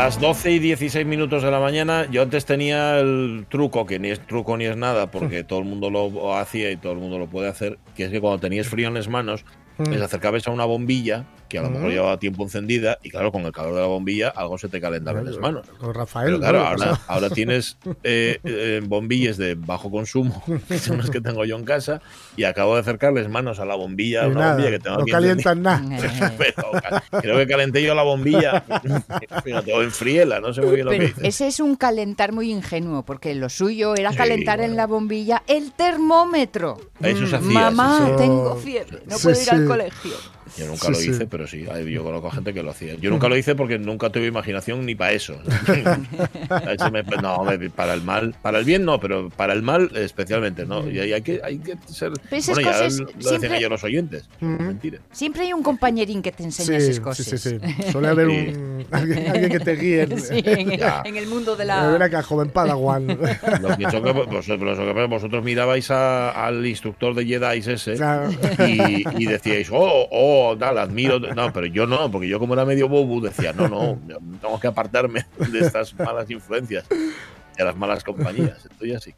Las 12 y 16 minutos de la mañana, yo antes tenía el truco, que ni es truco ni es nada, porque todo el mundo lo hacía y todo el mundo lo puede hacer, que es que cuando tenías frío en las manos, les acercabas a una bombilla que a lo mejor llevaba tiempo encendida y claro, con el calor de la bombilla algo se te calentaba en las manos. Con Rafael. Pero claro, ¿no? ahora, ahora tienes eh, eh, bombillas de bajo consumo, que son las que tengo yo en casa, y acabo de acercarles manos a la bombilla, una nada, bombilla que tengo no aquí calientan nada. Pero creo que calenté yo la bombilla, fíjate, o enfriela, no sé muy bien lo que dice. ese es un calentar muy ingenuo, porque lo suyo era Sí, calentar bueno. en la bombilla el termómetro. Eso se hacía, Mamá, eso- tengo fiebre, no Sí, puedo ir al colegio. Yo nunca Sí, lo sí. hice, pero sí, yo conozco a gente que lo hacía. Yo nunca lo hice porque nunca tuve imaginación ni para eso. No, para el mal, para el bien no, pero para el mal especialmente, ¿no? Y hay, que, hay que ser. esas Bueno, ya cosas lo decían siempre- ellos los oyentes. Ujú. Mentira. Siempre hay un compañerín que te enseña Sí, esas sí, cosas. sí, sí. Suele haber Sí. un, alguien, alguien que te guíe. en- Sí, en, el, Ya. en el mundo de Ven la... acá, joven Padawan. Lo que vosotros, lo que vosotros mirabais a- al instructor de Jedi ese Claro. y, y decíais, oh, oh, tal, admiro. No, pero yo no, porque yo como era medio bobu decía, no, no, tengo que apartarme de estas malas influencias, de las malas compañías. Estoy así.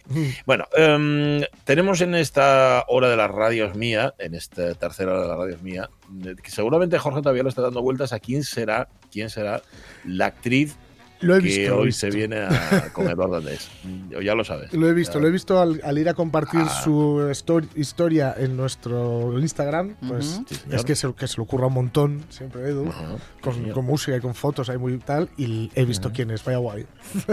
Bueno, em, tenemos en esta hora de las radios mía, en esta tercera hora de las radios mía, eh, que seguramente Jorge todavía le está dando vueltas a quién será, quién será la actriz Lo he que visto. lo he hoy visto. se viene a, con Eduardo Andrés. Mm, Ya lo sabes. Lo he visto, lo he visto al, al ir a compartir Ah. su histori- historia en nuestro Instagram. Pues. Sí, es que se, que se le ocurra un montón, siempre Edu, con, música y con fotos ahí muy tal. Y he visto quién es, vaya guay.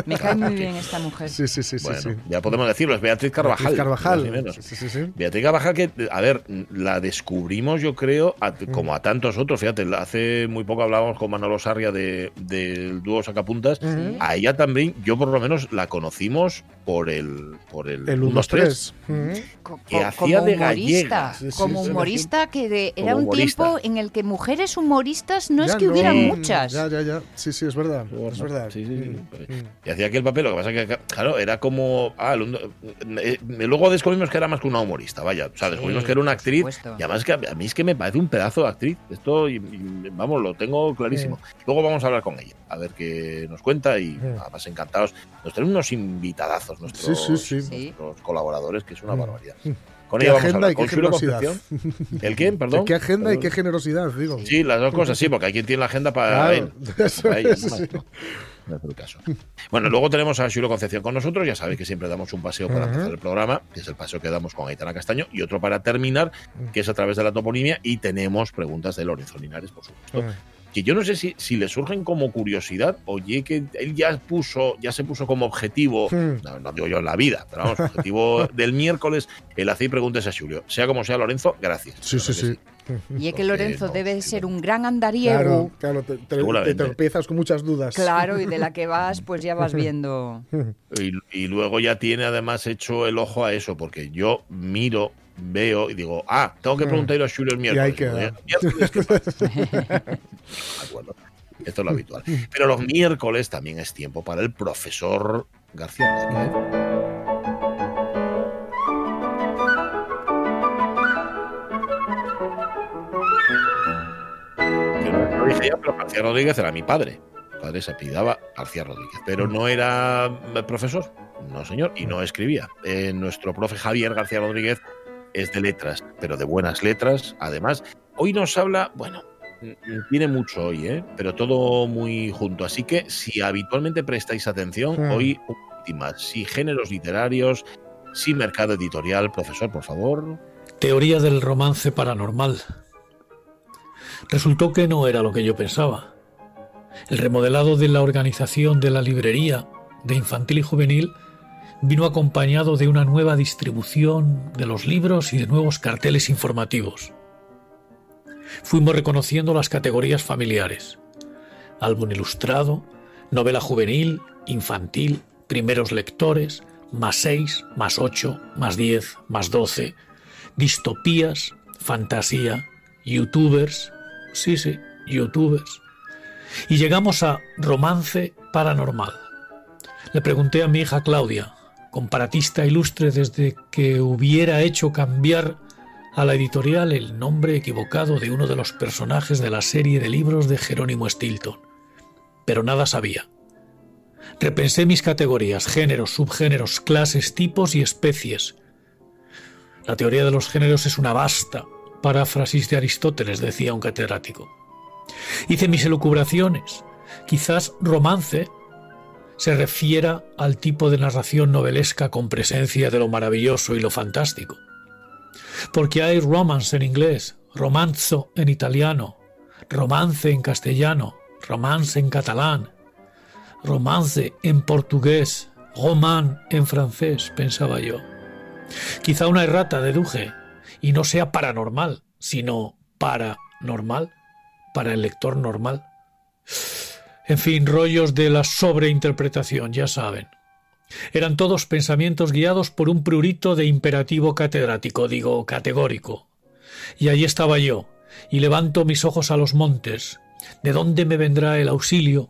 Me cae muy bien esta mujer. Sí, sí, sí, sí. Bueno, sí. ya podemos decirlo, es Beatriz Carvajal. Beatriz Carvajal. ni más ni menos. Sí, sí, sí. Beatriz Carvajal, que, a ver, la descubrimos, yo creo, a- como a tantos otros. Fíjate, hace muy poco hablábamos con Manolo Sarria de- del dúo Sacapuntas. A ella también, yo por lo menos la conocimos por el, por el, El 1, 2, 3. 1-2-3. Co- Que co- hacía como de humorista, gallega. Sí, sí, como sí. humorista que de- era Como un humorista. tiempo en el que mujeres humoristas no es que hubieran Sí. muchas. Ya, ya, ya. Sí, sí, es verdad. Es verdad. Sí, sí, sí. Mm, mm. Y hacía aquel papel, lo que pasa es que, claro, era como. Ah, el uno- eh, luego descubrimos que era más que una humorista, vaya. O sea, descubrimos Sí, que era una actriz. supuesto. Y además que a mí es que me parece un pedazo de actriz. Esto, y- y, vamos, lo tengo clarísimo. Luego vamos a hablar con ella, a ver qué nos cuenta. Y además, encantados. Nos traen unos invitadazos, nuestros, Sí, sí, sí. Sí. nuestros colaboradores, que es una barbaridad. Con Qué ella vamos a y qué Con su generosidad. Concepción. ¿El quién? Perdón. ¿Qué agenda y qué generosidad, digo. Sí, las dos cosas, sí, porque hay quien tiene la agenda para Claro, él. eso Para ella, es, no, sí. no, no es el caso. Bueno, luego tenemos a Xulo Concepción con nosotros. Ya sabéis que siempre damos un paseo para Ujú. empezar el programa, que es el paseo que damos con Aitana Castaño, y otro para terminar, que es a través de la toponimia. Y tenemos preguntas de Lorenzo Linares, por supuesto. Que yo no sé si, si le surgen como curiosidad, oye, que él ya puso, ya se puso como objetivo, no, no digo yo en la vida, pero vamos, objetivo del miércoles, el hacer preguntas a Julio. Sea como sea, Lorenzo, gracias. Sí, sí, Claro sí. Y es que Lorenzo no, debe ser un gran Claro, andariego. claro, te, te, te Seguramente. tropiezas con muchas dudas. Claro, y de la que vas, pues ya vas viendo. Y, y luego ya tiene además hecho el ojo a eso, porque yo miro, veo y digo, ah, tengo que Mm. preguntarle a Julio el Y ahí miércoles. De acuerdo. Esto es lo habitual. Pero los miércoles también es tiempo para el profesor García. Que no pero García Rodríguez era mi padre. Mi padre se apellidaba García Rodríguez, pero no era eh, profesor, no señor, y no escribía. Eh, nuestro profe Javier García Rodríguez es de letras, pero de buenas letras. Además, hoy nos habla, bueno, mm, tiene mucho hoy, ¿eh? pero todo muy junto. Así que si habitualmente prestáis atención, Hmm. hoy un poquitín más. Si géneros literarios, si mercado editorial, profesor, por favor. Teoría del romance paranormal. Resultó que no era lo que yo pensaba. El remodelado de la organización de la librería de infantil y juvenil vino acompañado de una nueva distribución de los libros y de nuevos carteles informativos. Fuimos reconociendo las categorías familiares. Álbum ilustrado, novela juvenil, infantil, primeros lectores, más 6, más 8, más 10, más 12, distopías, fantasía, youtubers, sí, sí, youtubers. Y llegamos a romance paranormal. Le pregunté a mi hija Claudia, comparatista ilustre desde que hubiera hecho cambiar a la editorial el nombre equivocado de uno de los personajes de la serie de libros de Jerónimo Stilton. Pero nada sabía. Repensé mis categorías, géneros, subgéneros, clases, tipos y especies. La teoría de los géneros es una vasta paráfrasis de Aristóteles, decía un catedrático. Hice mis elucubraciones. Quizás romance se refiera al tipo de narración novelesca con presencia de lo maravilloso y lo fantástico. Porque hay romance en inglés, romanzo en italiano, romance en castellano, romance en catalán, romance en portugués, román en francés, pensaba yo. Quizá una errata deduje, y no sea paranormal, sino paranormal, para el lector normal. En fin, rollos de la sobreinterpretación, ya saben. Eran todos pensamientos guiados por un prurito de imperativo catedrático, digo, categórico. Y allí estaba yo, y levanto mis ojos a los montes. ¿De dónde me vendrá el auxilio?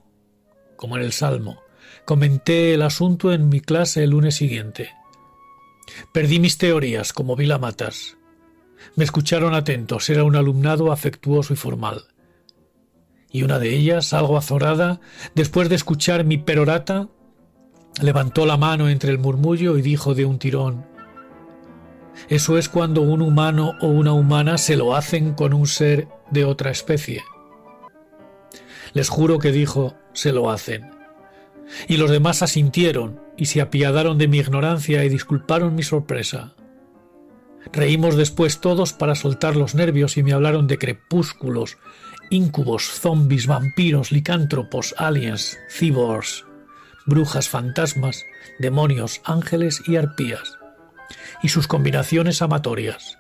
Como en el Salmo. Comenté el asunto en mi clase el lunes siguiente. Perdí mis teorías, como Vila Matas. Me escucharon atentos, era un alumnado afectuoso y formal. Y una de ellas, algo azorada, después de escuchar mi perorata, levantó la mano entre el murmullo y dijo de un tirón Eso es cuando un humano o una humana se lo hacen con un ser de otra especie. Les juro que dijo se lo hacen. Y los demás asintieron y se apiadaron de mi ignorancia y disculparon mi sorpresa. Reímos después todos para soltar los nervios y me hablaron de crepúsculos, íncubos, zombies, vampiros, licántropos, aliens, cyborgs, brujas, fantasmas, demonios, ángeles y arpías, y sus combinaciones amatorias.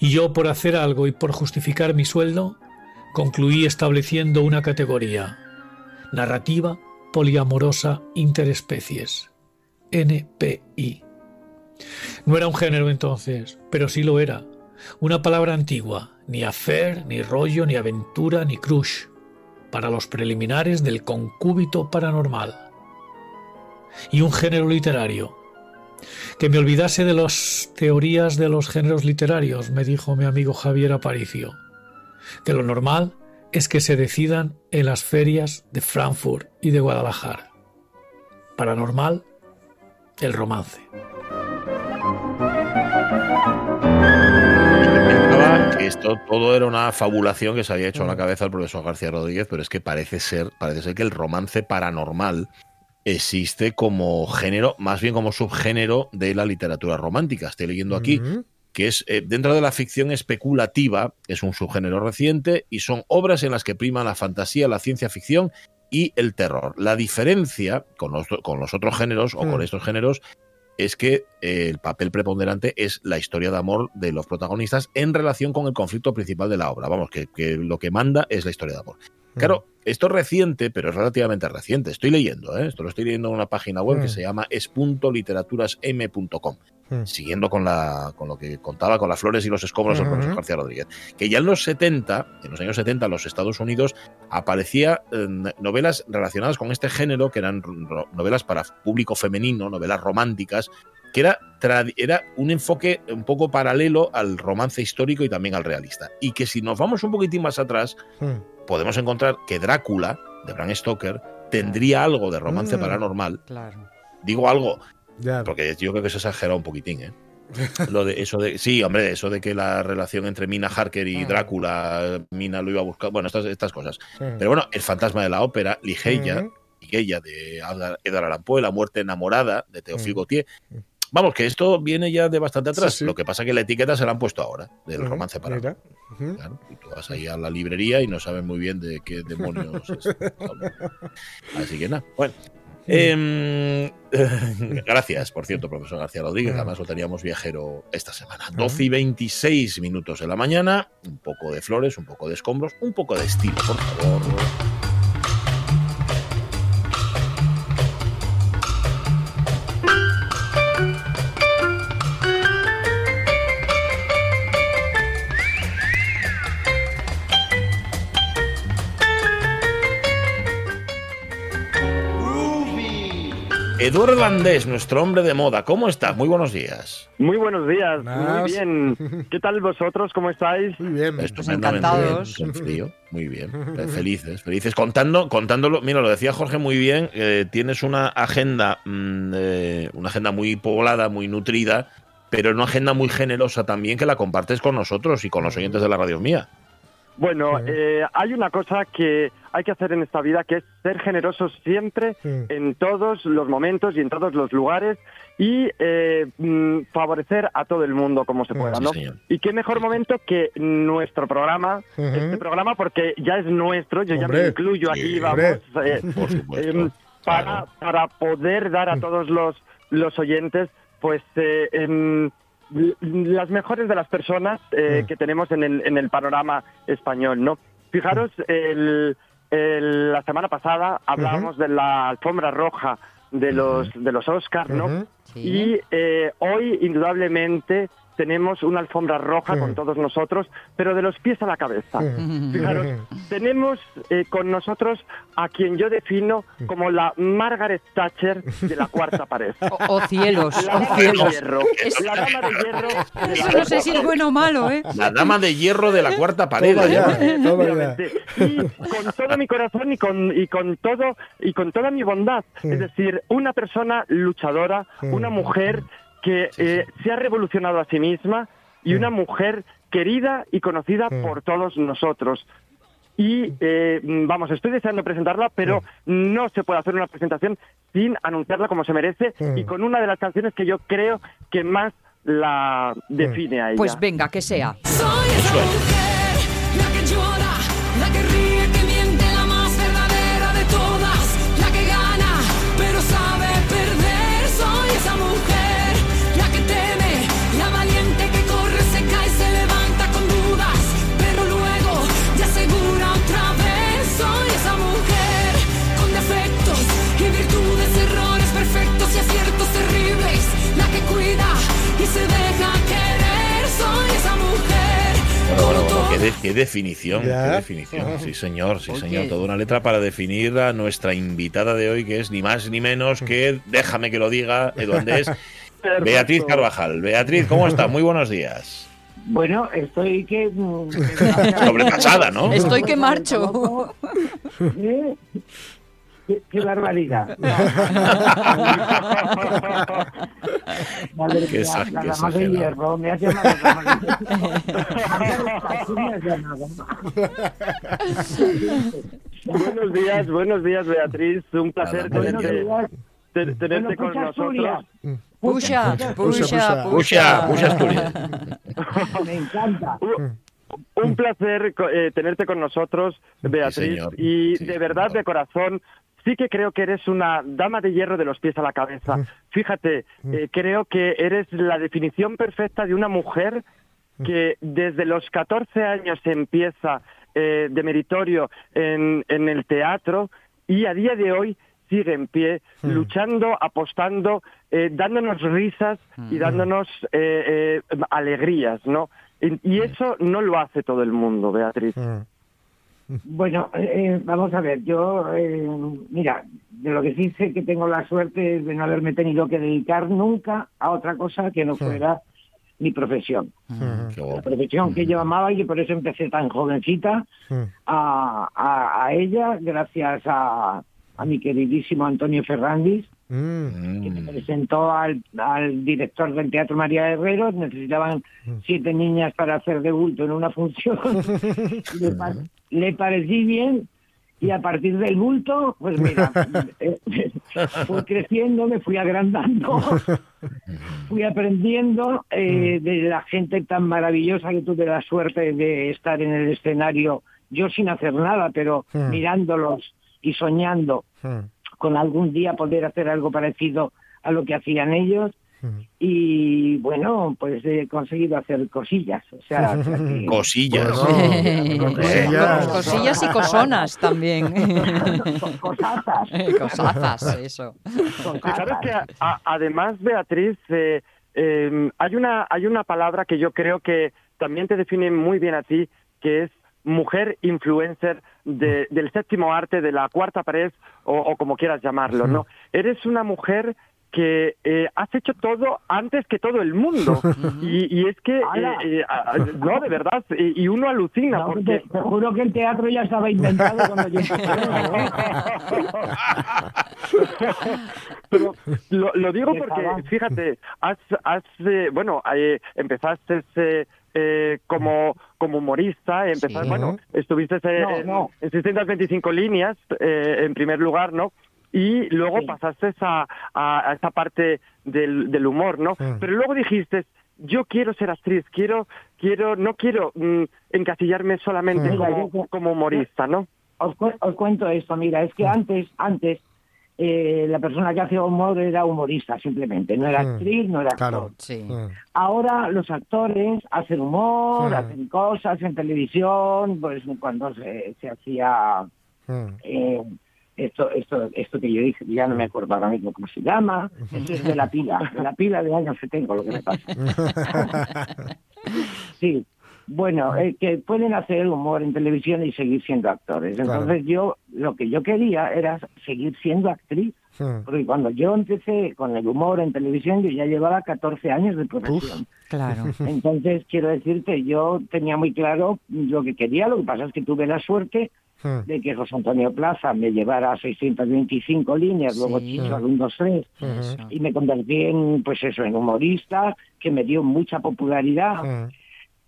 Y yo, por hacer algo y por justificar mi sueldo, concluí estableciendo una categoría, narrativa poliamorosa interespecies, NPI. No era un género entonces, pero sí lo era. Una palabra antigua, ni affair, ni rollo, ni aventura, ni crush, para los preliminares del concúbito paranormal. Y un género literario. Que me olvidase de las teorías de los géneros literarios, me dijo mi amigo Javier Aparicio. Que lo normal es que se decidan en las ferias de Frankfurt y de Guadalajara. Paranormal, el romance. Esto todo era una fabulación que se había hecho en la cabeza el profesor García Rodríguez, pero es que parece ser, parece ser que el romance paranormal existe como género, más bien como subgénero de la literatura romántica. Estoy leyendo aquí Ujú. que es eh, dentro de la ficción especulativa, es un subgénero reciente y son obras en las que prima la fantasía, la ciencia ficción y el terror. La diferencia con los, con los otros géneros o Mm. con estos géneros es que eh, el papel preponderante es la historia de amor de los protagonistas en relación con el conflicto principal de la obra. Vamos, que, que lo que manda es la historia de amor. Claro, esto es reciente, pero es relativamente reciente. Estoy leyendo, ¿eh? esto lo estoy leyendo en una página web Mm. que se llama es.literaturasm.com Mm. siguiendo con, la, con lo que contaba con las flores y los escombros del Ujú. profesor García Rodríguez, que ya en los 70, en los años 70, en los Estados Unidos, aparecía eh, novelas relacionadas con este género, que eran novelas para público femenino, novelas románticas, que era, un enfoque un poco paralelo al romance histórico y también al realista. Y que si nos vamos un poquitín más atrás, Mm. podemos encontrar que Drácula, de Bram Stoker, tendría algo de romance Mm. paranormal. Claro. Digo algo, Ya. porque yo creo que se exagera un poquitín, ¿eh? Lo de eso de sí, hombre, eso de que la relación entre Mina Harker y Drácula, Mina lo iba a buscar, bueno, estas, estas cosas. Pero bueno, el fantasma de la ópera, Ligeia, Ujú. Ligeia de Edgar Allan Poe, La muerte enamorada de Théophile Mm. Gautier. Vamos, que esto viene ya de bastante atrás. Sí, sí. Lo que pasa es que la etiqueta se la han puesto ahora, del romance para. Claro, y tú vas ahí a la librería y no sabes muy bien de qué demonios es. Así que nada, bueno. Em, gracias, por cierto, profesor García Rodríguez. Además lo teníamos viajero esta semana. 12 y 26 minutos de la mañana. Un poco de flores, un poco de escombros, un poco de estilo, por favor. Eduardo Landés, nuestro hombre de moda. ¿Cómo estás? Muy buenos días. Muy buenos días, muy bien. ¿Qué tal vosotros? ¿Cómo estáis? Muy bien. Estupendamente encantados. bien, con frío, muy bien. Felices, felices. Contando, contándolo, mira, lo decía Jorge muy bien, eh, tienes una agenda, mm, eh, una agenda muy poblada, muy nutrida, pero una agenda muy generosa también que la compartes con nosotros y con los oyentes de la radio mía. Bueno, Sí. eh, hay una cosa que hay que hacer en esta vida que es ser generosos siempre Sí. en todos los momentos y en todos los lugares y eh, mm, favorecer a todo el mundo como se pueda, Sí, ¿no? señor. Y qué mejor momento que nuestro programa, este programa porque ya es nuestro, yo ya me incluyo aquí, vamos, eh, Por supuesto. em, para, Claro. para poder dar a todos los, los oyentes pues eh, em, las mejores de las personas eh, Mm. que tenemos en el, en el panorama español, ¿no? Fijaros, el, el- la semana pasada hablábamos de la alfombra roja de los, de los Oscars, ¿no? Sí. Y eh, hoy, indudablemente, tenemos una alfombra roja con todos nosotros, pero de los pies a la cabeza. Fijaros, tenemos eh, con nosotros a quien yo defino como la Margaret Thatcher de la cuarta pared. O, o cielos, La o dama de cielos. hierro. La dama de hierro. de la Eso no cuarta sé si es pared. bueno o malo, ¿eh? La dama de hierro de la cuarta pared. Toma ¿eh? ya, toma ya. Y con todo mi corazón y con, y con todo y con toda mi bondad. Es decir, una persona luchadora, una mujer que eh, se ha revolucionado a sí misma y Sí. una mujer querida y conocida por todos nosotros. Y eh, vamos, estoy deseando presentarla, pero no se puede hacer una presentación sin anunciarla como se merece y con una de las canciones que yo creo que más la define a ella. Pues venga, que sea. Soy qué, definición, Ya. qué definición. Sí, señor, sí, señor. Toda una letra para definir a nuestra invitada de hoy, que es ni más ni menos que, déjame que lo diga, Eduandés. Beatriz Carvajal. Beatriz, ¿cómo estás? Muy buenos días. Bueno, estoy que... Sobrepasada, ¿no? Estoy que marcho. ¿Eh? Qué, qué barbaridad. Madre Qué mía, sa- la qué dama de hierro, me has llamado dama de hierro. Así me has llamado. buenos días, buenos días, Beatriz. Un placer tenerte, te- tenerte Bueno, con pucha Asturias. nosotros. Pusha, Pusha, pusha, Puxa, puxa Asturias. Me encanta. Un placer eh, tenerte con nosotros, Beatriz. Y Sí, de verdad, señor. de corazón, sí que creo que eres una dama de hierro de los pies a la cabeza. Fíjate, eh, creo que eres la definición perfecta de una mujer que desde los 14 años empieza eh, de meritorio en, en el teatro y a día de hoy sigue en pie, luchando, apostando, eh, dándonos risas y dándonos eh, eh, alegrías, ¿no? Y, y eso no lo hace todo el mundo, Beatriz. Mm. Bueno, eh, vamos a ver, yo, eh, mira, de lo que sí sé que tengo la suerte es de no haberme tenido que dedicar nunca a otra cosa que no fuera mi profesión. Qué La profesión que yo amaba y que por eso empecé tan jovencita Mm. a, a, a ella, gracias a, a mi queridísimo Antonio Ferrandis, Mm. que me presentó al, al director del Teatro María Herrero, necesitaban siete niñas para hacer de bulto en una función, le, pa- le parecí bien y a partir del bulto, pues mira, fui creciendo, me fui agrandando, fui aprendiendo eh, de la gente tan maravillosa que tuve la suerte de estar en el escenario, yo sin hacer nada, pero Mm. mirándolos y soñando. Mm. Con algún día poder hacer algo parecido a lo que hacían ellos Mm. y bueno pues he conseguido hacer cosillas o sea, que- Cosillas. Bueno, cosillas. Cosillas y cosonas también. cosazas Cosazas, eso. Que sabes que a- a- además, Beatriz, eh, eh, hay una hay una palabra que yo creo que también te define muy bien a ti, que es mujer influencer de- del séptimo arte, de la cuarta pared o, o como quieras llamarlo, ¿no? Eres una mujer que eh, has hecho todo antes que todo el mundo. Y, y es que eh, eh, no de verdad y, y uno alucina No, porque te, te juro que el teatro ya estaba inventado cuando yo Pero lo, lo digo porque, fíjate, has, has eh, bueno, eh, empezaste eh, como, como humorista, empezaste, Sí. bueno, estuviste eh, No, en, no. en 625 líneas, eh, en primer lugar, ¿no? Y luego Sí. pasaste a, a, a esa parte del, del humor, ¿no? Pero luego dijiste, yo quiero ser actriz, quiero, quiero, no quiero mm, encasillarme solamente como, como humorista, ¿no? os, cu- os cuento esto mira es que antes antes eh, la persona que hacía humor era humorista simplemente no era Mm. actriz no era actor Claro. Sí. Mm. Ahora los actores hacen humor, Mm. hacen cosas en televisión, pues cuando se, se hacía Mm. eh, esto, esto, esto que yo dije, ya no me acuerdo ahora mismo cómo se llama, eso es de la pila, de la pila de años que tengo, lo que me pasa. Sí, bueno, eh, que pueden hacer humor en televisión y seguir siendo actores. Claro. Entonces yo, lo que yo quería era seguir siendo actriz, porque cuando yo empecé con el humor en televisión, yo ya llevaba 14 años de profesión. Claro. Entonces, quiero decirte, yo tenía muy claro lo que quería, lo que pasa es que tuve la suerte de que José Antonio Plaza me llevara a 625 líneas, luego. Chicho al 1, 2, 3, Eso. y me convertí en, pues eso, en humorista, que me dio mucha popularidad.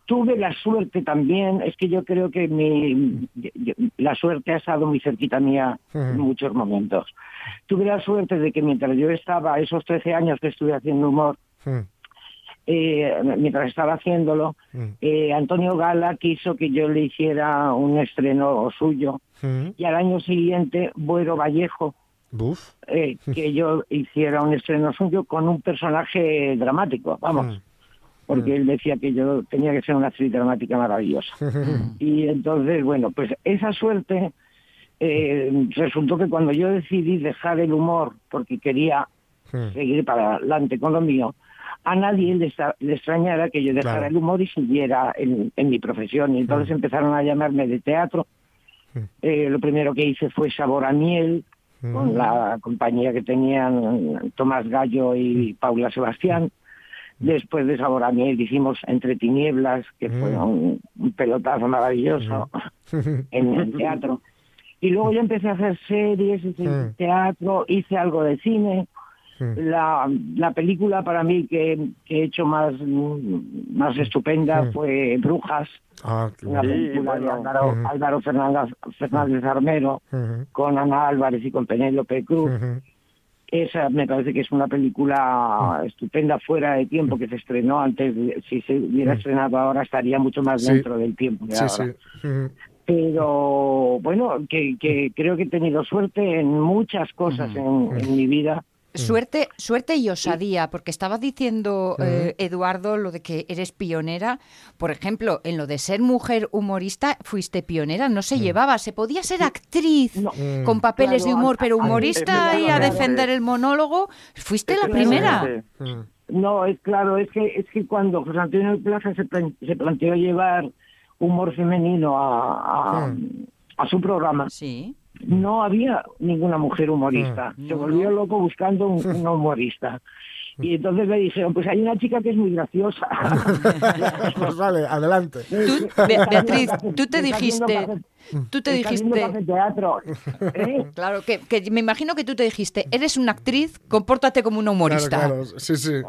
Tuve la suerte también, es que yo creo que mi, la suerte ha estado muy cerquita mía en muchos momentos. Tuve la suerte de que mientras yo estaba, esos 13 años que estuve haciendo humor, eh, mientras estaba haciéndolo, eh, Antonio Gala quiso que yo le hiciera un estreno suyo y al año siguiente Buero Vallejo eh, que yo hiciera un estreno suyo con un personaje dramático, vamos. Porque él decía que yo tenía que ser una actriz dramática maravillosa. Y entonces, bueno, pues esa suerte eh, resultó que cuando yo decidí dejar el humor porque quería Mm. seguir para adelante con lo mío, a nadie le, le extrañara que yo dejara Claro. el humor y siguiera en, en mi profesión. Y entonces Mm. empezaron a llamarme de teatro. Mm. Eh, lo primero que hice fue Sabor a Miel, Mm. con la compañía que tenían Tomás Gallo y Paula Sebastián. Después de Sabor a Miel hicimos Entre Tinieblas, que fue Mm. un, un pelotazo maravilloso en el teatro. Y luego yo empecé a hacer series, hice Mm. teatro, hice algo de cine. Mm. La, la película para mí que, que he hecho más, mm, más estupenda Mm. fue Brujas, Ah, qué una bueno. Película de. Álvaro. Álvaro Fernández, Fernández Armero, con Ana Álvarez y con Penélope Cruz. Esa me parece que es una película estupenda fuera de tiempo que se estrenó antes. si se hubiera estrenado ahora estaría mucho más Sí. dentro del tiempo de Sí, ahora. sí. Pero bueno, que, que creo que he tenido suerte en muchas cosas en, en mi vida. Suerte, suerte y osadía, porque estaba diciendo eh, Eduardo lo de que eres pionera. Por ejemplo, en lo de ser mujer humorista, fuiste pionera, no se llevaba, se podía ser actriz No, Mm. con papeles Claro, de humor, a- pero a- humorista y a defender el monólogo, fuiste la primera. Mm. No, es claro, es que es que cuando José Antonio Plaza se, plan- se planteó llevar humor femenino a, a, Mm. a su programa, Sí. No había ninguna mujer humorista. Mm. Se volvió no. loco buscando un, un humorista. Y entonces le dijeron, pues hay una chica que es muy graciosa. pues vale, adelante. Tú, Be- Beatriz, tú te dijiste, tú te dijiste, cafeteatro. ¿Eh? claro, que, que me imagino que tú te dijiste, eres una actriz, compórtate como una humorista. claro, sí, sí.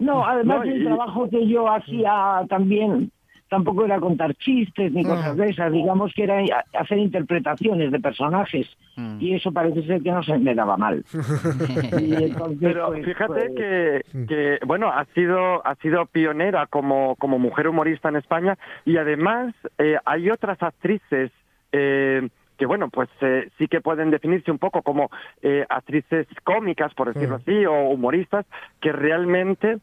No, además No, el trabajo que yo hacía también tampoco era contar chistes ni cosas de esas, digamos que era hacer interpretaciones de personajes Mm. y eso parece ser que no se me daba mal. Y entonces, Pero pues, fíjate pues, que, que, bueno, ha sido, ha sido pionera como, como mujer humorista en España y además eh, hay otras actrices eh, que, bueno, pues eh, sí que pueden definirse un poco como eh, actrices cómicas, por decirlo así, o humoristas, que realmente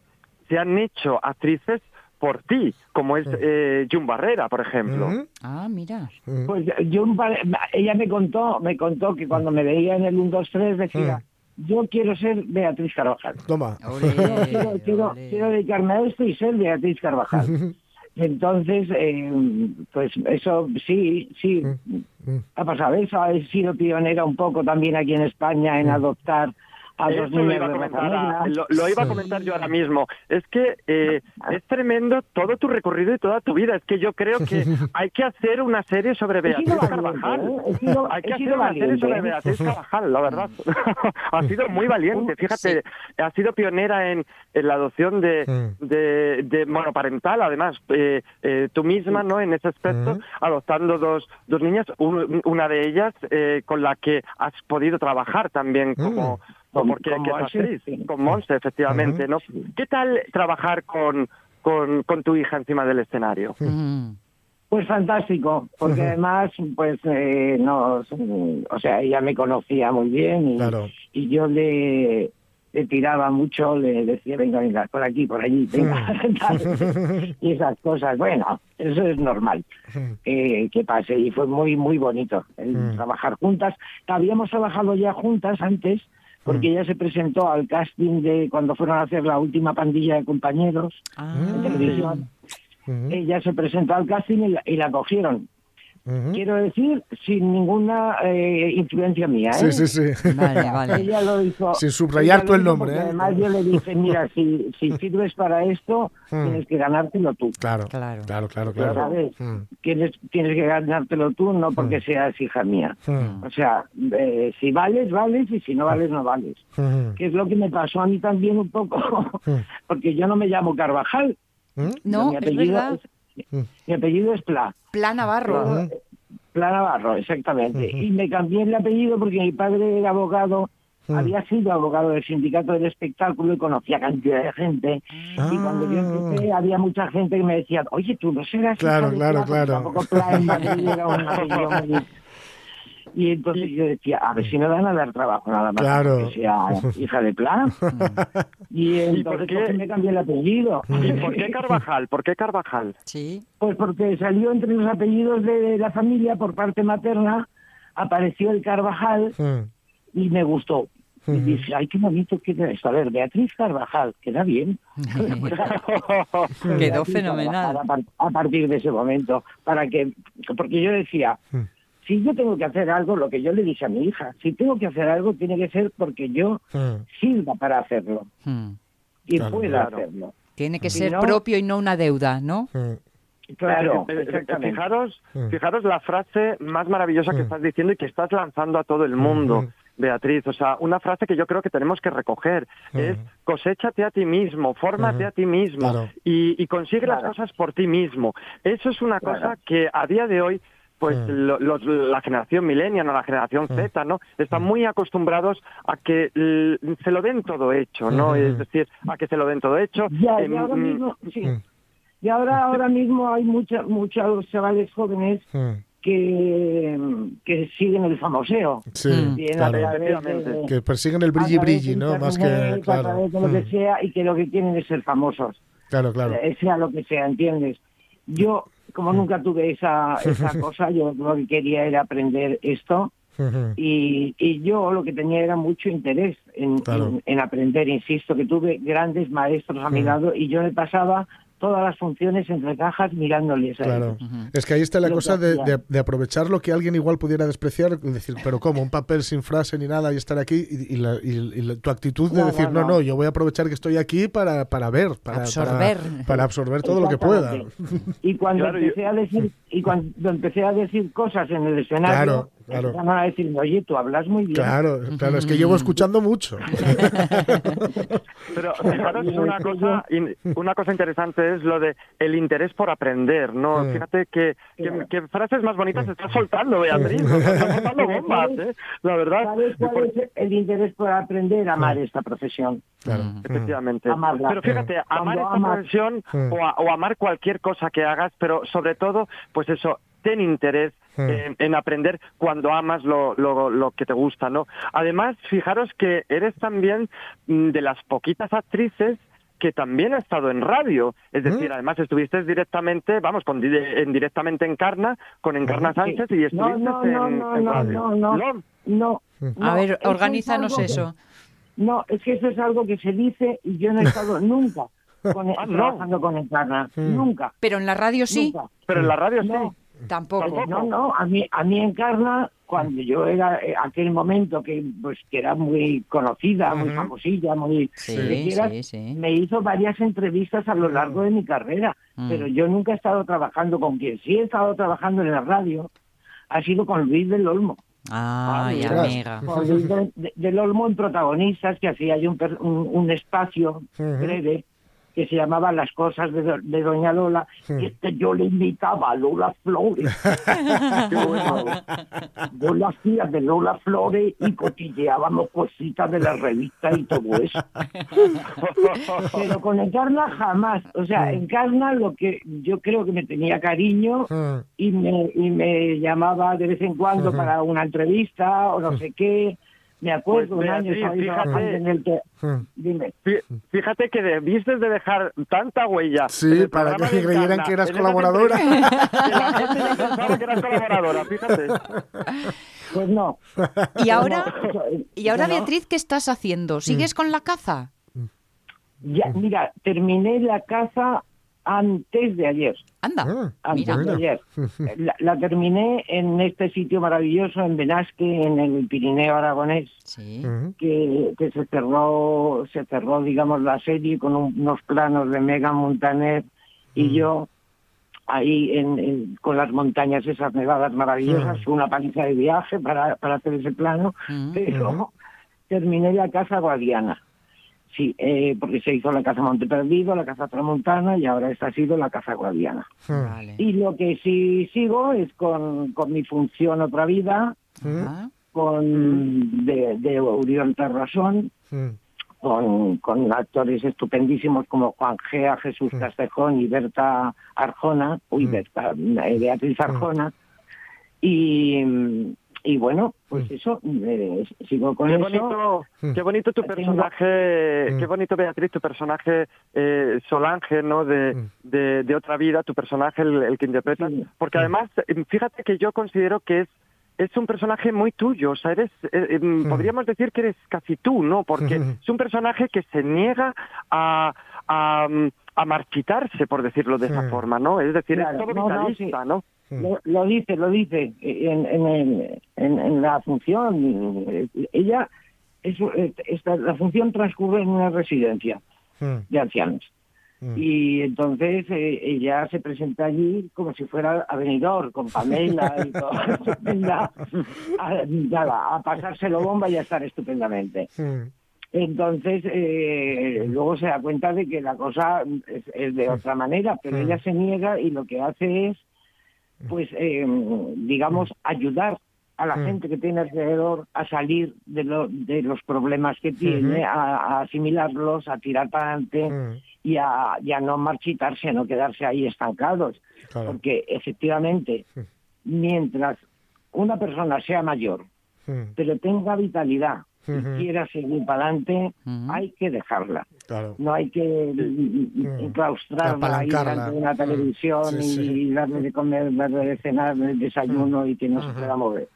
se han hecho actrices por ti, como es eh, June Barrera, por ejemplo. Ujú, Ah, mira. ujú. Pues yo, un par- ella me contó, me contó que cuando me veía en el 1, 2, 3 decía, yo quiero ser Beatriz Carvajal. Toma. Ole, quiero, quiero, ole. quiero dedicarme a esto y ser Beatriz Carvajal. Entonces, eh, pues eso sí, sí, ha pasado eso. He sido pionera un poco también aquí en España en adoptar a los Eso lo iba, a comentar, raza negra. lo, lo iba a comentar yo ahora mismo. Es que eh, es tremendo todo tu recorrido y toda tu vida. Es que yo creo que hay que hacer una serie sobre Beatriz valiente, Carvajal. ¿eh? He sido- Hay que he hacer sido una serie sobre. Beatriz Carvajal, la verdad. ha sido muy valiente. Fíjate, ha sido pionera en, en la adopción de, de, de monoparental, además. Eh, eh, tú misma, ¿no? En ese aspecto, adoptando dos, dos niñas, un- una de ellas eh, con la que has podido trabajar también como... Con- porque con Monse, actriz, sí. con Monse, efectivamente, ¿no? ¿Qué tal trabajar con, con, con tu hija encima del escenario? Mm. Pues fantástico, porque además, pues, eh, nos, o sea, ella me conocía muy bien y, Claro. y yo le, le tiraba mucho, le decía, venga, venga, por aquí, por allí, venga, y esas cosas. Bueno, eso es normal eh, que pase y fue muy, muy bonito el trabajar juntas. Habíamos trabajado ya juntas antes, porque ella se presentó al casting de cuando fueron a hacer la última pandilla de compañeros Ah, en televisión. Ujú, Ella se presentó al casting y la, y la cogieron. Ujú. Quiero decir, sin ninguna eh, influencia mía. ¿eh? Sí, sí, sí. Vale, vale. Ella lo hizo. Sin subrayar tú el nombre, ¿eh? Además, yo le dije, mira, si, si sirves para esto, Hmm. tienes que ganártelo tú. Claro, Claro. claro, claro, claro. ¿Sabes? Mm, Tienes, tienes que ganártelo tú, no porque seas hija mía. mm, O sea, eh, si vales, vales, y si no vales, no vales. mm, Que es lo que me pasó a mí también un poco, porque yo no me llamo Carvajal. mm. No, mi es apellido verdad. es- mi apellido es Pla. Plan Navarro. Pla Navarro, exactamente. Y me cambié el apellido porque mi padre era abogado, había sido abogado del sindicato del espectáculo y conocía cantidad de gente. Y cuando yo empecé, había mucha gente que me decía, oye, tú no serás. Claro, claro, Pla?", claro. Tampoco Pla en Madrid era un apellido muy- Y entonces yo decía, a ver si me van a dar trabajo nada más. Claro. Que sea hija de Pla. y entonces qué? pues, me cambié el apellido. ¿Y por qué Carvajal? ¿Por qué Carvajal? Sí. Pues porque salió entre los apellidos de la familia por parte materna, apareció el Carvajal Mm. y me gustó. Y dije, ay, qué bonito queda esto. A ver, Beatriz Carvajal, queda bien. Quedó Beatriz fenomenal. Carvajal A, par- a partir de ese momento, para que, porque yo decía, si yo tengo que hacer algo, lo que yo le dije a mi hija, si tengo que hacer algo, tiene que ser porque yo sirva para hacerlo Mm. y Claro, pueda claro. hacerlo. Tiene que Si ser no- propio y no una deuda, ¿no? Claro, Eh, eh, exactamente. Fijaros, fijaros la frase más maravillosa que estás diciendo y que estás lanzando a todo el mundo. Beatriz. O sea, una frase que yo creo que tenemos que recoger Mm. es coséchate a ti mismo, fórmate Mm. a ti mismo Claro. y, y consigue las cosas por ti mismo. Eso es una Claro. cosa que a día de hoy pues Mm. lo- los- la generación millennial o la generación Z, ¿no? Están muy acostumbrados a que l- se lo den todo hecho, ¿no? Mm. Es decir, a que se lo den todo hecho. Ya, y ahora mm, mismo, sí. Mm. Y ahora, ahora mismo hay mucha, muchos chavales jóvenes Mm. que, que siguen el famoseo. Sí. Bien, claro. de-. Que persiguen el brilli brilli, ¿no? Más que, a claro. través de lo que sea, y que lo que quieren es ser famosos. Claro, claro. Eh, Sea lo que sea, ¿entiendes? Yo, como nunca tuve esa, esa cosa, yo lo que quería era aprender esto. Y, y yo lo que tenía era mucho interés en, Claro. en- en aprender, insisto, que tuve grandes maestros a mi Mm. lado y yo me pasaba todas las funciones entre cajas mirándoles a Claro. ellos. Es que ahí está la Lo cosa de, de- de aprovechar lo que alguien igual pudiera despreciar, decir, pero ¿cómo? Un papel sin frase ni nada y estar aquí y, y la- y- y la- tu actitud de No, decir, no, no, no. no, yo voy a aprovechar que estoy aquí para, para ver, para Absorber. para, para absorber todo lo que pueda. Y cuando Claro, yo- empecé a decir y cuando empecé a decir cosas en el escenario, Claro, claro. a decirme, oye, tú hablas muy bien. Claro, claro, es que llevo escuchando mucho. Pero fijaros, una cosa, una cosa interesante es lo de el interés por aprender, ¿no? Mm. Fíjate que, que, que frases más bonitas estás soltando, Beatriz. Estás soltando bombas, ¿eh? La verdad. ¿Sabes cuál es el interés por aprender? Amar esta profesión. Claro. Efectivamente. Amarla. Pero fíjate, Cuando amar esta amas- profesión Mm. o, a- o amar cualquier cosa que hagas, pero sobre todo, pues eso, ten interés Mm. en, en aprender cuando amas lo, lo, lo que te gusta, ¿no? Además, fijaros que eres también mm, de las poquitas actrices que también ha estado en radio, es decir, Mm. además estuviste directamente, vamos, con, en, directamente Encarna, con Encarna. Sánchez y estuviste No, no, no, en, no, en no, radio. no, no. No, no, A ver, eso es organízanos algo que- eso. No, es que eso es algo que se dice y yo no he estado nunca con, Ah, no. trabajando con Encarna. Nunca. Pero en la radio sí, Nunca. Pero en la radio No. sí. Tampoco. No, no, a mí, a mí Encarna, cuando yo era eh, aquel momento que pues que era muy conocida, muy famosilla, muy Sí, lo que quieras, sí, sí. me hizo varias entrevistas a lo largo de mi carrera, Mm. pero yo nunca he estado trabajando con quien sí he estado trabajando en la radio, ha sido con Luis del Olmo. Ay, mira. amiga. Con Luis de- de- del Olmo en protagonistas, que hacía yo un, per- un, un espacio Ujú. breve que se llamaba Las cosas de, Do- de Doña Lola, y este yo le invitaba a Lola Flores. Bueno. Yo lo hacía de Lola Flores y cotilleábamos cositas de la revista y todo eso. Pero con Encarna jamás. O sea, Encarna lo que yo creo que me tenía cariño y me, y me llamaba de vez en cuando para una entrevista o no sé qué. Me acuerdo Pues, un año yo fíjate. en el Mm. Dime. Fí- Fíjate que debiste de dejar tanta huella. Sí, para que creyeran que eras colaboradora. que la gente ya pensaba que eras colaboradora, fíjate. Pues no. Y ahora, No, y ahora no. Beatriz, ¿qué estás haciendo? ¿Sigues con la caza? Ya, mira, terminé la caza antes de ayer. Anda, Ah, Antes mira. de ayer. La, la terminé en este sitio maravilloso, en Benasque, en el Pirineo aragonés, Sí. Que, que se cerró, se cerró, digamos, la serie con un- unos planos de Mega Montaner y yo ahí en, en- con las montañas esas nevadas maravillosas, una paliza de viaje para, para hacer ese plano, Mm. pero terminé la casa guadiana. Sí, eh, porque se hizo la casa Monte Perdido, la casa Tramontana y ahora esta ha sido la casa guadiana. Vale. Y lo que sí sigo es con, con mi función Otra Vida, Ajá. con de, de Orión Terrasón, Mm. con, con actores estupendísimos como Juan Gea, Jesús Castejón y Berta Arjona, uy, Berta, eh, Beatriz Arjona. Y, y bueno, pues eso, eh, sigo con Qué eso. qué bonito tu personaje, Mm. qué bonito Beatriz, tu personaje eh, Solange, ¿no? De, Mm. de, de otra vida, tu personaje el, el que interpretas, Sí. porque además, eh, fíjate que yo considero que es es un personaje muy tuyo, o sea, eres, eh, eh, podríamos decir que eres casi tú, ¿no? Porque Mm. es un personaje que se niega a, a, mm, a marchitarse, por decirlo de esa Mm. forma, ¿no? Es decir, Claro, es todo no, no, vitalista, sí. ¿no? Lo, lo dice, lo dice en, en, el- en, en la función. Ella, es, esta- la función transcurre en una residencia de ancianos. Y entonces eh, ella se presenta allí como si fuera a venidor, con Pamela y todo. a, nada, a pasárselo bomba y a estar estupendamente. Entonces, eh, luego se da cuenta de que la cosa es, es de otra manera, pero ella se niega y lo que hace es, pues, eh, digamos, ayudar a la gente que tiene alrededor a salir de, lo- de los problemas que tiene, a, a asimilarlos, a tirar para adelante y, a, y a no marchitarse, a no quedarse ahí estancados. Claro. Porque efectivamente, mientras una persona sea mayor, pero tenga vitalidad quiera seguir para adelante, hay que dejarla. Claro. No hay que Mm. enclaustrarla ahí delante de una Mm. televisión Sí, y sí. darle de comer, darle de cenar, el desayuno y que no se pueda mover.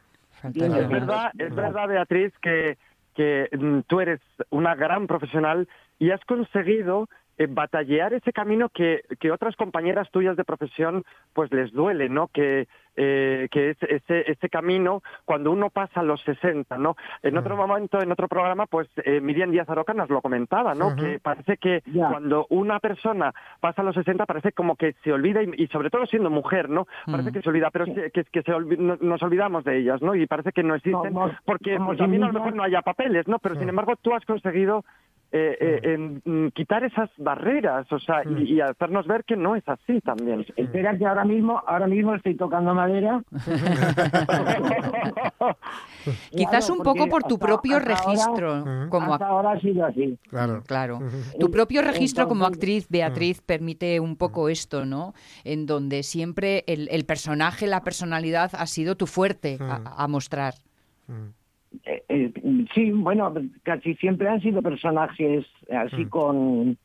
Fantástico. Es verdad, es verdad, Beatriz, que, que mm, tú eres una gran profesional y has conseguido eh, batallear ese camino que, que otras compañeras tuyas de profesión pues les duele, ¿no? Que, eh, que es ese, ese camino cuando uno pasa los 60, ¿no? En otro momento, en otro programa, pues eh, Miriam Díaz Aroca nos lo comentaba, ¿no? Que parece que cuando una persona pasa los 60 parece como que se olvida, y, y sobre todo siendo mujer, ¿no? Parece que se olvida, pero se- que, que se olvi- no- nos olvidamos de ellas, ¿no? Y parece que no existen, Como- porque como pues, también a lo mejor no haya papeles, ¿no? Pero sin embargo tú has conseguido eh, eh, en- mm, quitar esas barreras, o sea, y, y hacernos ver que no es así también. Espera que ahora mismo, ahora mismo estoy tocando madera. Quizás Claro, un poco por tu hasta- propio hasta ahora- registro como hasta ahora ha sido así. Claro. Claro. Tu propio registro como actriz, Beatriz, permite un poco esto, ¿no? En donde siempre el, el personaje, la personalidad ha sido tu fuerte a, a mostrar. Eh, eh, sí, bueno, casi siempre han sido personajes así con,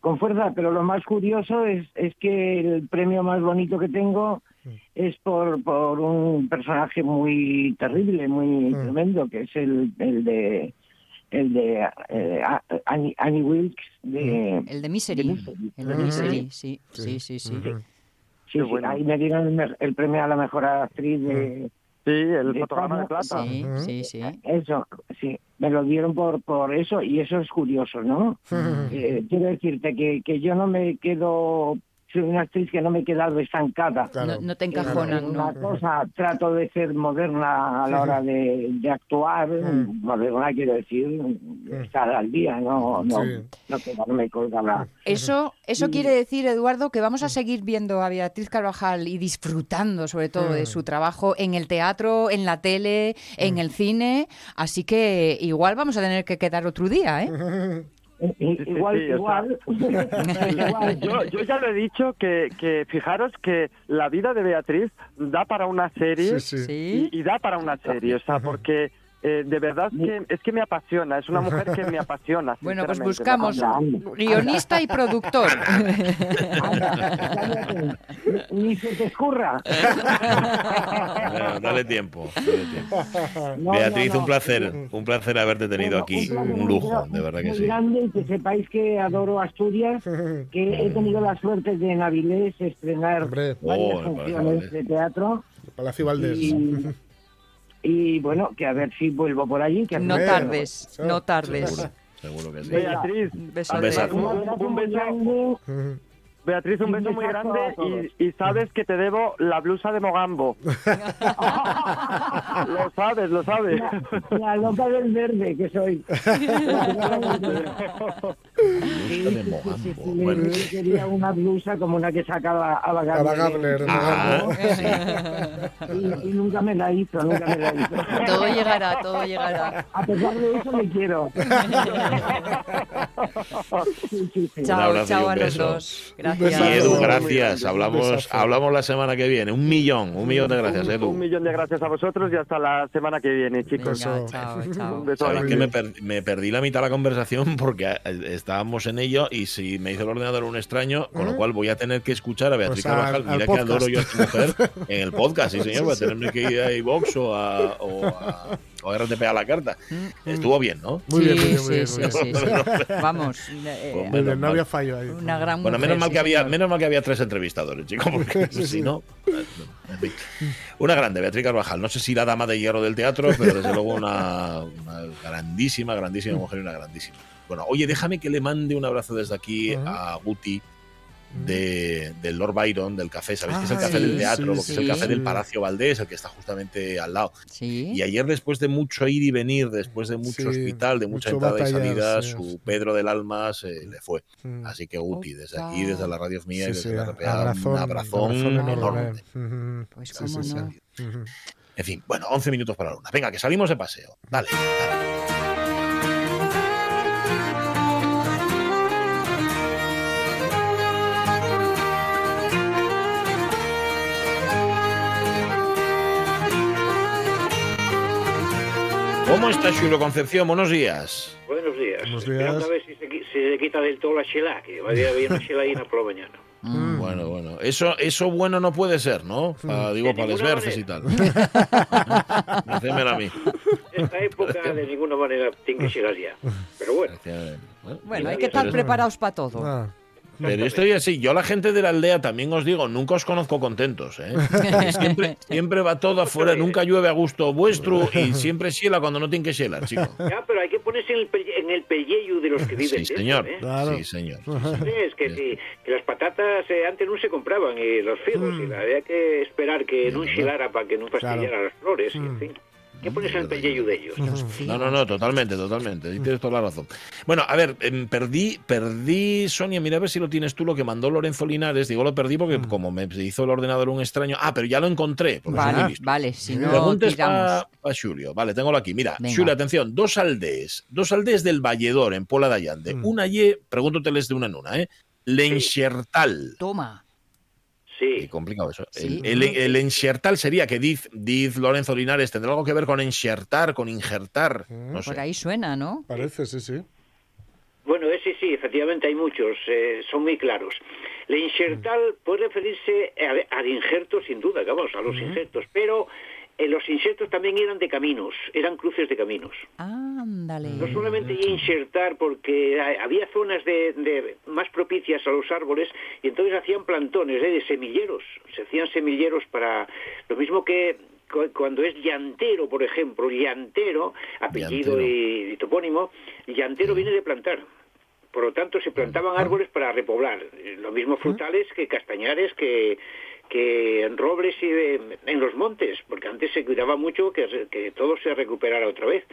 con fuerza, pero lo más curioso es, es que el premio más bonito que tengo es por, por un personaje muy terrible, muy tremendo, que es el, el de el de eh, A- Annie, Annie Wilkes de, El de Misery. Misery. El de. Misery, sí, sí, sí, sí. Sí, sí, ahí me dieron el premio a la mejor actriz de... Sí, el de fotograma de plata. Sí, sí, sí. Eso, sí, me lo dieron por, por eso y eso es curioso, ¿no? Eh, quiero decirte que, que yo no me quedo, soy una actriz que no me he quedado estancada. No, no te En encajonan, una ¿no? cosa, trato de ser moderna a la hora de, de actuar, moderna quiero decir, estar al día, no, no, Sí. no quedarme colgada. Eso, eso quiere decir, Eduardo, que vamos a seguir viendo a Beatriz Carvajal y disfrutando sobre todo de su trabajo en el teatro, en la tele, en el cine. Así que igual vamos a tener que quedar otro día, ¿eh? Igual, igual, igual. Yo, yo ya lo he dicho que, que fijaros que la vida de Beatriz da para una serie Sí, sí. Sí. y, y da para una serie, o sea, porque eh, de verdad que es que me apasiona, es una mujer que me apasiona. Bueno, pues buscamos guionista y productor. Anda, ni se te escurra. Bueno, dale tiempo. dale tiempo. No, Beatriz, no, no. un placer, un placer haberte tenido Bueno, aquí, un lujo, de verdad que muy sí. grande y que sepáis que adoro Asturias, que he tenido la suerte de en Avilés estrenar Hombre. varias Oh, parece funciones de teatro Palacio Valdés. y, y, bueno, que a ver si vuelvo por allí. Que No tardes, no tardes. Seguro, seguro que sí. Beatriz. Un besazo. Un beso. Beatriz, un beso muy grande y, y sabes que te debo la blusa de Mogambo. lo sabes, lo sabes. La, la loca del verde que soy. De Bueno. quería una blusa como una que sacaba a la A la Gabler. Ah, Y, y nunca me la hizo, nunca me la hizo. Todo llegará, todo llegará. A pesar de eso le quiero. Sí, sí, sí. Chao, chao a los dos. Y Gracias. Edu, Un gracias. Un Hablamos, hablamos la semana que viene. Un millón, un millón de gracias, un, Edu. un millón de gracias a vosotros y hasta la semana que viene, chicos. Venga, chao, chao. Un beso Sabes que me, per- me perdí la mitad de la conversación porque eh, estábamos en ello y si me hizo el ordenador un extraño, con lo cual voy a tener que escuchar a Beatriz Pues al- Carvajal. al Mira que adoro yo a esta mujer en el podcast, sí señor, voy a tener que ir a iVox o a, o a, o RTP a la carta. Estuvo bien, ¿no? Muy bien, muy sí, bien, muy bien, sí, muy sí, bien. sí, sí. Vamos, eh, Pues Menos no había fallo ahí. una gran Bueno, mujer, menos mal sí, que había, menos mal que había tres entrevistadores, chicos, porque si no. en fin. Una grande, Beatriz Carvajal. No sé si la dama de hierro del teatro, pero desde luego una, una grandísima, grandísima mujer y una grandísima. Bueno, oye, déjame que le mande un abrazo desde aquí a Guti de, del Lord Byron, del café. ¿Sabéis que es el Ah, café sí, del teatro? sí, porque es el sí. café del Sí. Palacio Valdés, el que está justamente al lado. Sí. Y ayer, después de mucho ir y venir, después de mucho Sí, hospital, de mucha entrada y batallar, salida, sí, su sí. Pedro del alma se le fue. Mm. Así que Guti, desde aquí, desde la radio mía y Sí, desde sí, la RPA, abrazón, un abrazón, abrazón enorme. Pues Sí, cómo sí, sí. no. Ujú. En fin, bueno, 11 minutos para la luna. Venga, que salimos de paseo. Dale, dale. ¿Cómo está Chulo Concepción? Buenos días. Buenos días. Buenos días. a ver si se, qui- se quita del todo la chela, que va a haber una chelaína por la mañana. Mm. Bueno, bueno. Eso, eso bueno no puede ser, ¿no? Pa- digo, De para los y tal. Hacémela a mí. Es esta época de ninguna manera tiene que llegar ya. Pero bueno. Bueno, hay que estar preparados para todo. Ah. Pero estoy así, yo la gente de la aldea también os digo, nunca os conozco contentos, ¿eh? Siempre, siempre va todo afuera, nunca llueve a gusto vuestro y siempre siela cuando no tiene que selar, chico. Ya, pero hay que ponerse en el, en el pellejo de los que viven Sí, dentro, señor. ¿eh? Claro. Sí, señor. Sí, Es que, sí, que las patatas eh, antes no se compraban y los figos y había que esperar que no xelara para que no fastidiara las flores y en fin. Hay que ponerse en el pellejo de ellos. No, no, no, totalmente, totalmente. y Tienes toda la razón. Bueno, a ver, em, perdí, perdí, Sonia, mira a ver si lo tienes tú, lo que mandó Lorenzo Linares. Digo, lo perdí porque como me hizo el ordenador un extraño. Ah, pero ya lo encontré. porque Vale, vale, si no Preguntes tiramos. para Xulio. Vale, tengo aquí. Mira, Venga. Xulio, atención. Dos aldeas. Dos aldeas del Valledor, en Pola de Allande. Una y, pregúntoteles de una en una, ¿eh? Lenxertal. Toma. Qué Sí, complicado eso. Sí. El, el, el enxertal sería que diz, diz Lorenzo Linares, ¿tendrá algo que ver con enxertar, con injertar? No sé. Por ahí suena, ¿no? Parece, sí, sí. bueno, ese sí, efectivamente hay muchos, eh, son muy claros. La insertal puede referirse a- al injerto, sin duda, vamos, a los injertos, pero eh, los insertos también eran de caminos, eran cruces de caminos. Ándale. No solamente insertar porque ha- había zonas de, de más propicias a los árboles y entonces hacían plantones ¿eh? de semilleros, se hacían semilleros para lo mismo que cu- cuando es llantero, por ejemplo, llantero, apellido Llantero. Y, y topónimo, llantero viene de plantar. Por lo tanto, se plantaban árboles para repoblar. Eh, Lo mismo frutales que castañares, que, que en robles y de- en los montes, porque antes se cuidaba mucho que, todo se recuperara otra vez.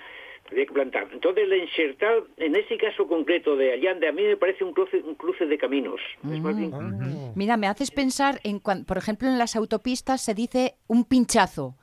Había que plantar. Entonces, la insertar, en ese caso concreto de Allande, a mí me parece un cruce, un cruce de caminos. Es más bien- Mira, me haces pensar en, cuan- por ejemplo, en las autopistas se dice un pinchazo.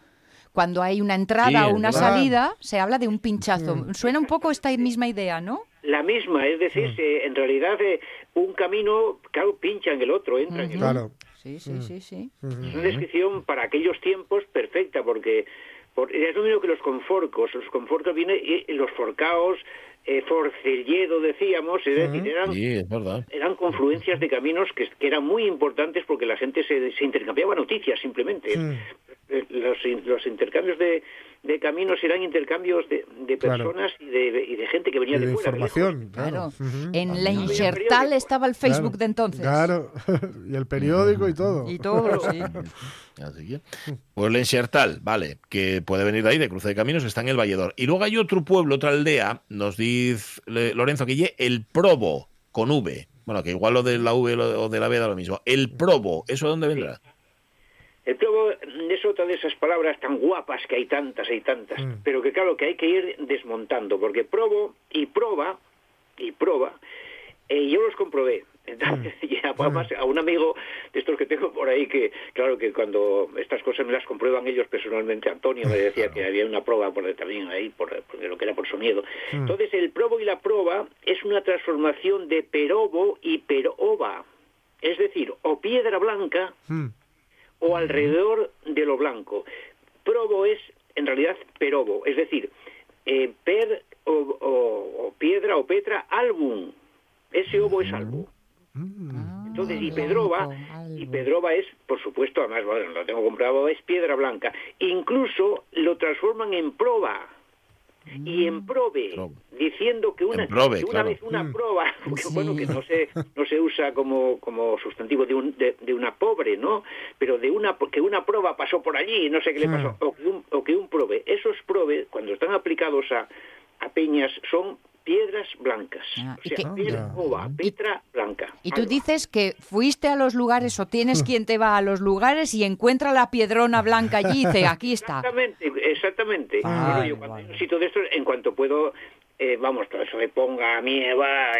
Cuando hay una entrada Sí, o una verdad. salida, se habla de un pinchazo. Suena un poco esta misma idea, ¿no? La misma, es decir, se- en realidad eh, un camino, claro, pincha en el otro, entra en el otro. Claro. Sí, sí, sí, sí. Es una descripción para aquellos tiempos perfecta, porque por- es lo mismo que los conforcos. Los conforcos vienen, y los forcaos, eh, forcelledo, decíamos, es decir, eran, Sí, es verdad. eran confluencias de caminos que, que eran muy importantes porque la gente se, se intercambiaba noticias simplemente. Eh, Los, los intercambios de, de caminos eran intercambios de, de Claro. personas y, de, y de gente que venía Y de, de fuera. información, Claro. claro. Ujú. En la Insertal estaba el Facebook Claro. de entonces. Claro, y el periódico y todo. Y todo, sí. Así que, pues el enxertal, vale, que puede venir de ahí, de Cruce de Caminos, está en el Valledor. Y luego hay otro pueblo, otra aldea, nos dice Lorenzo que lle, el Probo, con V. Bueno, que igual lo de la V o de la B da lo mismo. El Probo, ¿eso de dónde vendrá? El probo es otra de esas palabras tan guapas que hay tantas, hay tantas, pero que claro que hay que ir desmontando, porque probo y proba, y proba, eh, yo los comprobé. Entonces, y además a un amigo de estos que tengo por ahí, que claro que cuando estas cosas me las comprueban ellos personalmente, Antonio me decía que había una prueba por también ahí, por, por lo que era por su miedo. Entonces, el probo y la proba es una transformación de perobo y peroba, es decir, o piedra blanca Mm. O alrededor de lo blanco. Probo es, en realidad, perobo, es decir, eh, per o, o- o piedra o petra, álbum. Ese ovo es álbum. Entonces, y pedroba, blanco, y algo. pedroba es, por supuesto, además, bueno, lo tengo comprado, es piedra blanca. Incluso lo transforman en proba. Y en probe, Probe. diciendo que una, En probe, que una claro. vez una Mm. proba, que, Sí. bueno, que no se, no se usa como, como sustantivo de, un, de, de una pobre, ¿no? Pero de una que una proba pasó por allí y no sé qué le Mm. pasó, o que un, o que un probe. Esos probe, cuando están aplicados a, a peñas, son piedras blancas. Ah, o y sea, que- piedra, ova, petra blanca. Y tú dices que fuiste a los lugares o tienes quien te va a los lugares y encuentra la piedrona blanca allí y dice, aquí está. Exactamente, exactamente. Ah, Bueno, yo vale, cuando hay vale. un sitio de estos, en cuanto puedo, eh, vamos, todo eso de ponga, mieva,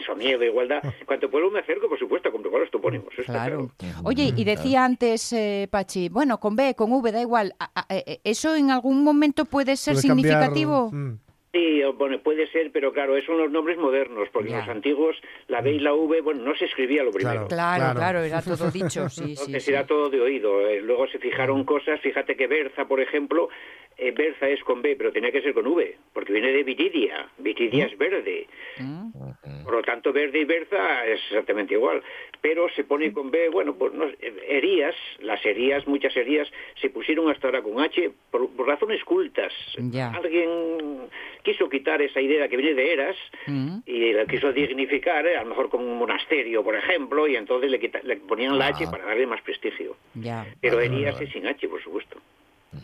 eso, miedo, igualdad, cuanto puedo me acerco, por supuesto, a comprobar los topónimos. eso está Claro. claro. Oye, y decía antes, eh, Pachi, bueno, con B, con V, da igual. eh, ¿Eso en algún momento puede ser Puede cambiar, significativo? mm. Sí, o, bueno, puede ser, pero claro, esos son los nombres modernos, porque Ya. los antiguos, la B y la V, bueno, no se escribía lo primero. Claro, Claro. claro, era todo dicho, sí, sí. Entonces sí. era todo de oído. eh, Luego se fijaron cosas, fíjate que Berza, por ejemplo, eh, Berza es con B, pero tenía que ser con V, porque viene de Viridia. Viridia es verde. Mm. Por lo tanto, verde y berza es exactamente igual. Pero se pone con B, bueno, pues no, herías, las herías, muchas herías, se pusieron hasta ahora con H por, por razones cultas. Ya. Alguien quiso quitar esa idea que viene de eras Mm. y la quiso dignificar, eh, a lo mejor como un monasterio, por ejemplo, y entonces le, quita- le ponían la H Ah. para darle más prestigio. Ya. Pero vale, herías vale. es sin H, por supuesto.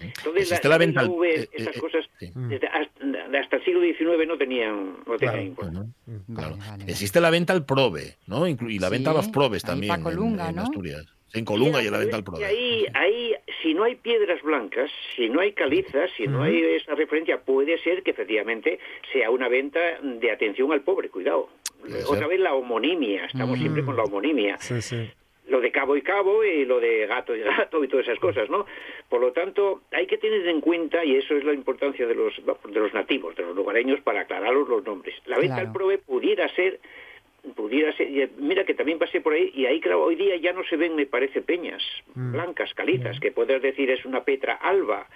Entonces, Existe la venta al- V, eh, esas eh, cosas, sí. desde hasta, hasta el siglo XIX no tenían, no tenían Claro. importancia. Claro. Vale, vale. Existe la venta al prove, ¿no? Inclu- y la venta a los probes también pa' Colunga, en, en ¿no? Asturias. En Colunga y en la venta al prove. Ahí, ahí, si no hay piedras blancas, si no hay calizas, si no hay esa referencia, puede ser que efectivamente sea una venta de atención al pobre, cuidado. Otra ser. vez la homonimia, estamos siempre con la homonimia. Sí, sí. Lo de cabo y cabo y lo de gato y gato y todas esas cosas, ¿no? Por lo tanto, hay que tener en cuenta, y eso es la importancia de los, de los nativos, de los lugareños, para aclararlos los nombres. La venta Claro. al prove pudiera ser pudiera ser, y, eh, mira que también pasé por ahí y ahí claro, hoy día ya no se ven me parece peñas blancas, calizas, que puedes decir es una Petra alba.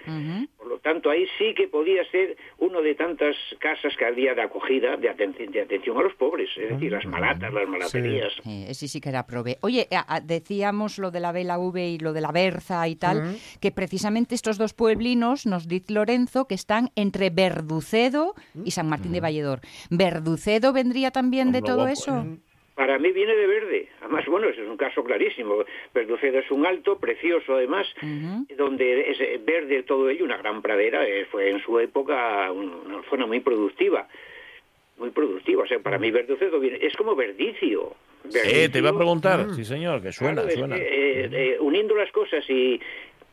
Lo tanto, ahí sí que podía ser uno de tantas casas que había de acogida, de, aten- de atención a los pobres, es decir, las malatas, las malaterías. Sí, ese sí que era prove. Oye, decíamos lo de la Vela V y lo de la Berza y tal, que precisamente estos dos pueblinos, nos dice Lorenzo, que están entre Verducedo y San Martín de Valledor. ¿Verducedo vendría también de todo guapo, eso? ¿eh? Para mí viene de verde. Además, bueno, ese es un caso clarísimo. Verducedo es un alto, precioso además, donde es verde todo ello, una gran pradera. eh, fue en su época un- una zona muy productiva. Muy productiva. O sea, para mí Verducedo viene, es como verdicio. Eh, te iba a preguntar, sí señor, que suena, Claro, suena. eh, eh, uniendo las cosas y,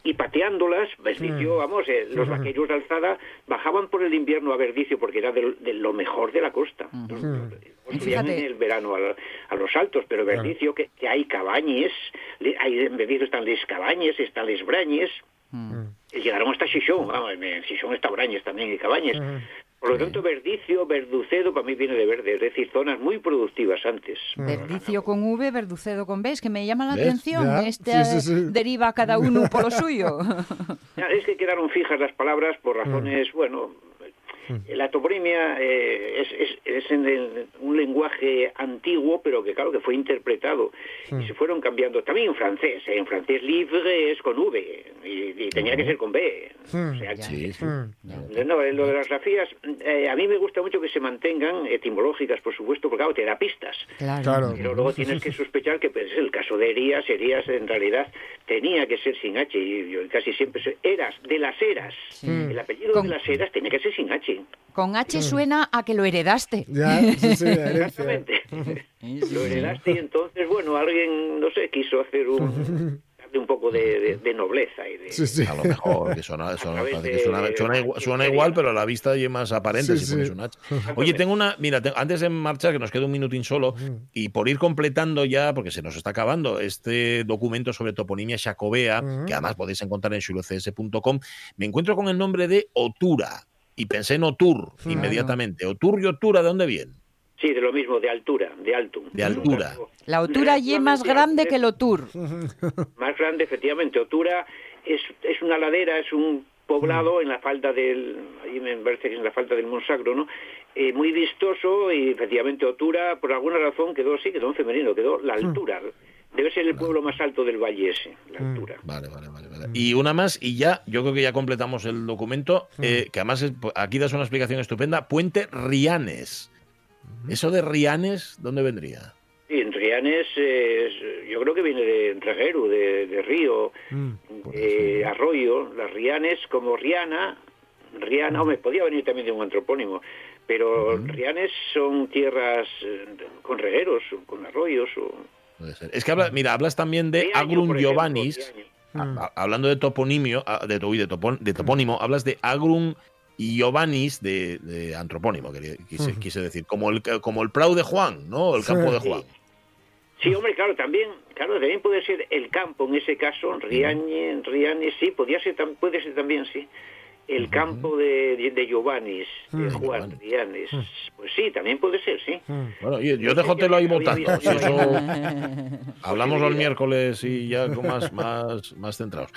y pateándolas, Verdicio, vamos, eh, los vaqueros de alzada bajaban por el invierno a Verdicio porque era de, de lo mejor de la costa. Pues subían Fíjate. en el verano a, a los altos, pero Verdicio, que, que hay cabañes, le- hay, en Verdicio están les cabañes, están les brañes, y llegaron hasta Xixón, vamos, en Xixón está Brañes también y cabañes. Por lo tanto, Verdicio, Verducedo, para mí viene de verde, es decir, zonas muy productivas antes. Verdicio con V, Verducedo con B, es que me llama la ¿Ves? atención. Ya, Este sí, sí, sí. deriva cada uno por lo suyo. Ya, Es que quedaron fijas las palabras por razones, bueno, la toponimia eh, es, es- es en el- un lenguaje antiguo, pero que claro que fue interpretado y se fueron cambiando. También en francés, ¿eh? en francés libre es con V y, y tenía que ser con B. O sea, Sí, sí. no, en lo de las grafías, eh, a mí me gusta mucho que se mantengan etimológicas, por supuesto, porque claro, te da pistas. Claro. Claro. Pero luego tienes que sospechar que pues, el caso de Erías, Erías en realidad tenía que ser sin H, y yo casi siempre soy Eras, de las Eras. El apellido Con- de las Eras tenía que ser sin H. Con H suena a que lo heredaste. Ya, sí, sí. Exactamente. Lo heredaste y entonces, bueno, alguien, no sé, quiso hacer un... un poco de, de- de nobleza y de... Sí, sí. A lo mejor, que suena, suena- través parece que de- suena, suena igual, suena igual, pero a la vista es más aparente Sí, si pones sí. un H. Oye, tengo una. Mira, te- antes de marchar, que nos queda un minutín solo, y por ir completando ya, porque se nos está acabando, este documento sobre toponimia jacobea, que además podéis encontrar en xulocs.com, me encuentro con el nombre de Otura. Y pensé en Otur inmediatamente. Otur y Otura, ¿de dónde viene? Sí, de lo mismo, de altura, de altum. De altura. La altura allí es más grande que el Otur. Más grande, efectivamente. Otura es, es una ladera, es un poblado en la falda del, ahí me parece que es en la falda del Monsagro, ¿no? Eh, muy vistoso y efectivamente Otura, por alguna razón, quedó así, quedó en femenino, quedó la altura. Debe ser el pueblo más alto del valle ese, la altura. Vale, vale, vale, vale. Y una más, y ya, yo creo que ya completamos el documento, eh, que además es- aquí das una explicación estupenda. Puente Rianes. ¿Eso de Rianes, dónde vendría? Y en Rianes, eh, es- yo creo que viene de reguero, de, de río, arroyo. Las Rianes, como Riana, Riana, hombre, podía venir también de un antropónimo, pero Rianes son tierras eh, con regueros, o con arroyos. O... Puede ser. Es que habla, mira, hablas también de Agrum Giovannis. A- hablando de toponimio, de, uy, de, topon- de topónimo, hablas de Agrum Giovannis de, de antropónimo, quería- quise, quise decir. Como el, como el Prau de Juan, ¿no? El campo de Juan. Sí, hombre, claro, también, claro, también puede ser el campo en ese caso, Riañe, Rianes, sí, podía ser, puede ser también, sí. El campo de, de, de Giovannis, de Juan Giovanni. Rianes, pues sí, también puede ser, sí. Bueno, yo, yo déjotelo ahí votando. si eso- hablamos los miércoles y ya con más, más, más centrados.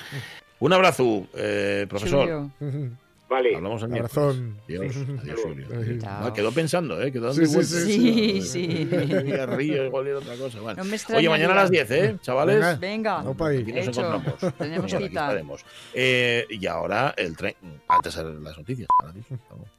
Un abrazo, eh, profesor. Vale. Hablamos el miércoles. Adiós, adiós. Ah, quedó pensando, ¿eh? Quedó dando Sí, sí, vueltas. sí, sí. Río, río, igual era otra cosa. Bueno. No me Oye, mañana a las 10, ¿eh, chavales? Venga. Ahí. Aquí nos Hecho. encontramos. Tenemos estaremos. Eh, y ahora el tren. Antes las noticias.